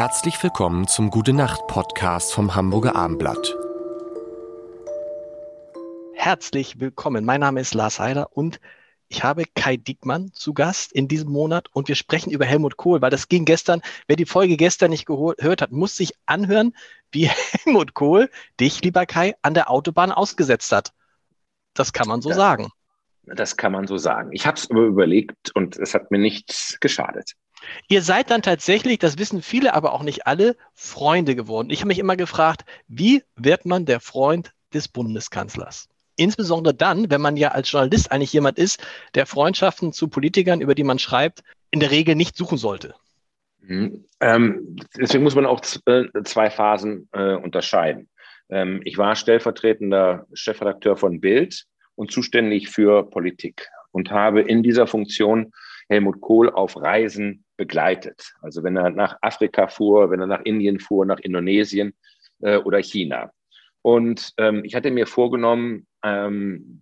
Herzlich willkommen zum Gute Nacht Podcast vom Hamburger Armblatt. Herzlich willkommen. Mein Name ist Lars Heider und ich habe Kai Diekmann zu Gast in diesem Monat und wir sprechen über Helmut Kohl, weil das ging gestern, wer die Folge gestern nicht gehört hat, muss sich anhören, wie Helmut Kohl dich, lieber Kai, an der Autobahn ausgesetzt hat. Das kann man so das, sagen. Das kann man so sagen. Ich habe es aber überlegt und es hat mir nichts geschadet. Ihr seid dann tatsächlich, das wissen viele, aber auch nicht alle, Freunde geworden. Ich habe mich immer gefragt, wie wird man der Freund des Bundeskanzlers? Insbesondere dann, wenn man ja als Journalist eigentlich jemand ist, der Freundschaften zu Politikern, über die man schreibt, in der Regel nicht suchen sollte. Mhm. Ähm, deswegen muss man auch äh, zwei Phasen äh, unterscheiden. Ähm, ich war stellvertretender Chefredakteur von Bild und zuständig für Politik und habe in dieser Funktion Helmut Kohl auf Reisen begleitet. Also wenn er nach Afrika fuhr, wenn er nach Indien fuhr, nach Indonesien äh, oder China. Und ähm, ich hatte mir vorgenommen, ähm,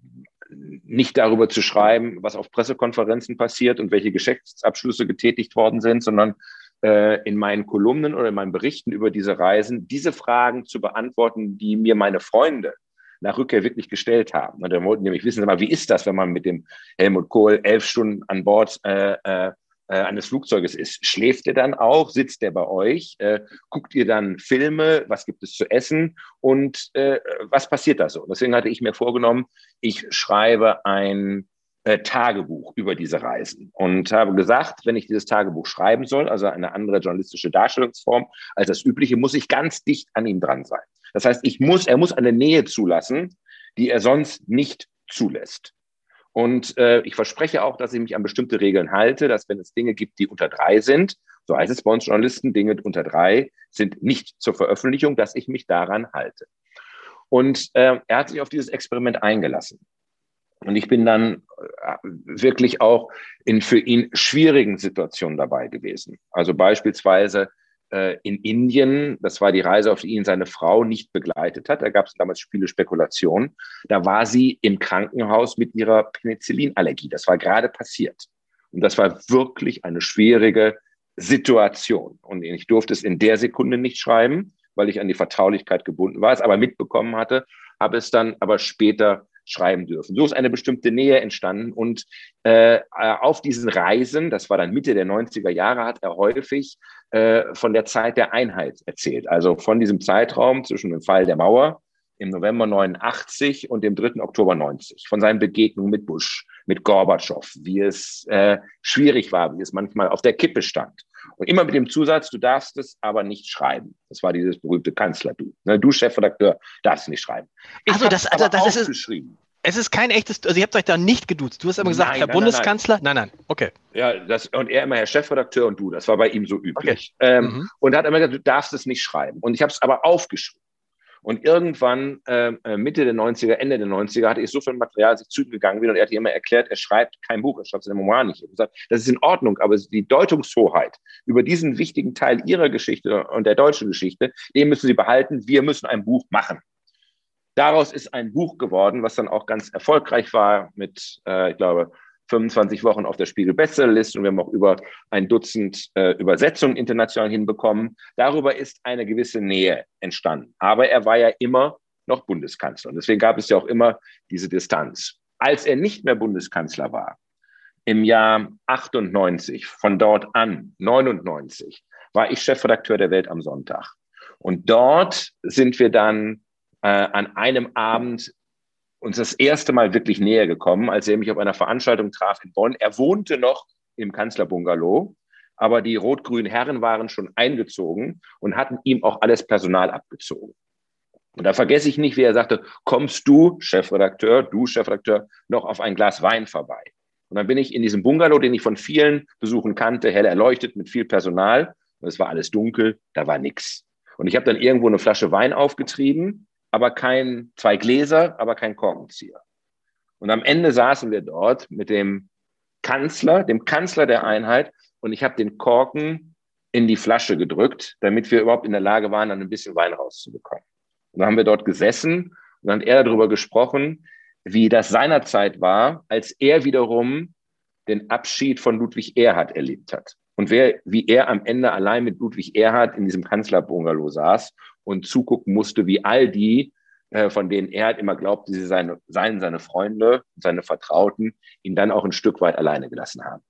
nicht darüber zu schreiben, was auf Pressekonferenzen passiert und welche Geschäftsabschlüsse getätigt worden sind, sondern äh, in meinen Kolumnen oder in meinen Berichten über diese Reisen diese Fragen zu beantworten, die mir meine Freunde nach Rückkehr wirklich gestellt haben. Und da wollten nämlich wissen, wie ist das, wenn man mit dem Helmut Kohl elf Stunden an Bord äh, äh, eines Flugzeuges ist. Schläft er dann auch? Sitzt er bei euch? Äh, guckt ihr dann Filme? Was gibt es zu essen? Und äh, was passiert da so? Deswegen hatte ich mir vorgenommen, ich schreibe ein äh, Tagebuch über diese Reisen und habe gesagt, wenn ich dieses Tagebuch schreiben soll, also eine andere journalistische Darstellungsform als das übliche, muss ich ganz dicht an ihm dran sein. Das heißt, ich muss, er muss eine Nähe zulassen, die er sonst nicht zulässt. Und äh, ich verspreche auch, dass ich mich an bestimmte Regeln halte, dass wenn es Dinge gibt, die unter drei sind, so heißt es bei uns Journalisten, Dinge unter drei sind nicht zur Veröffentlichung, dass ich mich daran halte. Und äh, er hat sich auf dieses Experiment eingelassen. Und ich bin dann äh, wirklich auch in für ihn schwierigen Situationen dabei gewesen. Also beispielsweise in Indien, das war die Reise, auf die ihn seine Frau nicht begleitet hat. Da gab es damals viele Spekulationen. Da war sie im Krankenhaus mit ihrer Penicillinallergie. Das war gerade passiert. Und das war wirklich eine schwierige Situation. Und ich durfte es in der Sekunde nicht schreiben, weil ich an die Vertraulichkeit gebunden war, es aber mitbekommen hatte, habe es dann aber später schreiben dürfen. So ist eine bestimmte Nähe entstanden. Und äh, auf diesen Reisen, das war dann Mitte der 90er Jahre, hat er häufig äh, von der Zeit der Einheit erzählt. Also von diesem Zeitraum zwischen dem Fall der Mauer im November 89 und dem 3. Oktober 90, von seinen Begegnungen mit Bush, mit Gorbatschow, wie es äh, schwierig war, wie es manchmal auf der Kippe stand. Und immer mit dem Zusatz, du darfst es aber nicht schreiben. Das war dieses berühmte Kanzler-Du. Ne, du Chefredakteur darfst nicht schreiben. Ich also das, also das ist geschrieben. Es ist kein echtes, also ihr habt euch da nicht geduzt. Du hast immer gesagt, nein, Herr nein, Bundeskanzler. Nein. nein, nein, okay. Ja, das, und er immer Herr Chefredakteur und du. Das war bei ihm so üblich. Okay. Ähm, mhm. Und er hat immer gesagt, du darfst es nicht schreiben. Und ich habe es aber aufgeschrieben. Und irgendwann, ähm, äh, Mitte der 90er, Ende der 90er, hatte ich so viel Material, dass ich zu ihm gegangen bin und er hat immer erklärt, er schreibt kein Buch, er schreibt seine Memoir nicht. Ich habe gesagt, das ist in Ordnung, aber die Deutungshoheit über diesen wichtigen Teil ihrer Geschichte und der deutschen Geschichte, den müssen sie behalten. Wir müssen ein Buch machen. Daraus ist ein Buch geworden, was dann auch ganz erfolgreich war mit, äh, ich glaube, 25 Wochen auf der Spiegel Bestsellerliste und wir haben auch über ein Dutzend äh, Übersetzungen international hinbekommen. Darüber ist eine gewisse Nähe entstanden. Aber er war ja immer noch Bundeskanzler und deswegen gab es ja auch immer diese Distanz. Als er nicht mehr Bundeskanzler war, im Jahr 98, von dort an 99, war ich Chefredakteur der Welt am Sonntag. Und dort sind wir dann äh, an einem Abend uns das erste Mal wirklich näher gekommen, als er mich auf einer Veranstaltung traf in Bonn. Er wohnte noch im Kanzlerbungalow, aber die rot-grünen Herren waren schon eingezogen und hatten ihm auch alles Personal abgezogen. Und da vergesse ich nicht, wie er sagte, kommst du, Chefredakteur, du, Chefredakteur, noch auf ein Glas Wein vorbei? Und dann bin ich in diesem Bungalow, den ich von vielen Besuchen kannte, hell erleuchtet mit viel Personal. Und es war alles dunkel, da war nichts. Und ich habe dann irgendwo eine Flasche Wein aufgetrieben aber kein, zwei Gläser, aber kein Korkenzieher. Und am Ende saßen wir dort mit dem Kanzler, dem Kanzler der Einheit, und ich habe den Korken in die Flasche gedrückt, damit wir überhaupt in der Lage waren, dann ein bisschen Wein rauszubekommen. Und dann haben wir dort gesessen und dann hat er darüber gesprochen, wie das seinerzeit war, als er wiederum den Abschied von Ludwig Erhard erlebt hat. und wer, wie er am Ende allein mit Ludwig Erhard in diesem Kanzlerbungalow saß und zugucken musste, wie all die, äh, von denen er halt immer glaubte, sie seien, seien seine Freunde, seine Vertrauten, ihn dann auch ein Stück weit alleine gelassen haben.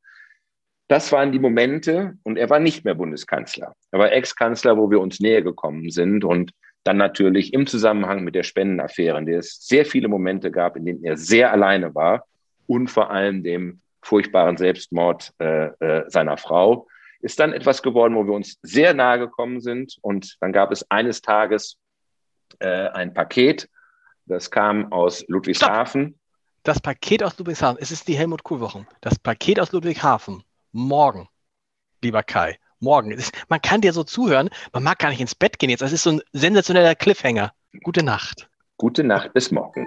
Das waren die Momente und er war nicht mehr Bundeskanzler. Er war Ex-Kanzler, wo wir uns näher gekommen sind und dann natürlich im Zusammenhang mit der Spendenaffäre, in der es sehr viele Momente gab, in denen er sehr alleine war und vor allem dem furchtbaren Selbstmord äh, äh, seiner Frau, ist dann etwas geworden, wo wir uns sehr nahe gekommen sind. Und dann gab es eines Tages äh, ein Paket, das kam aus Ludwigshafen. Stopp. Das Paket aus Ludwigshafen, es ist die Helmut Kohl-Wochen. Das Paket aus Ludwigshafen, morgen, lieber Kai, morgen. Ist, man kann dir so zuhören, man mag gar nicht ins Bett gehen jetzt. Das ist so ein sensationeller Cliffhanger. Gute Nacht. Gute Nacht, bis morgen.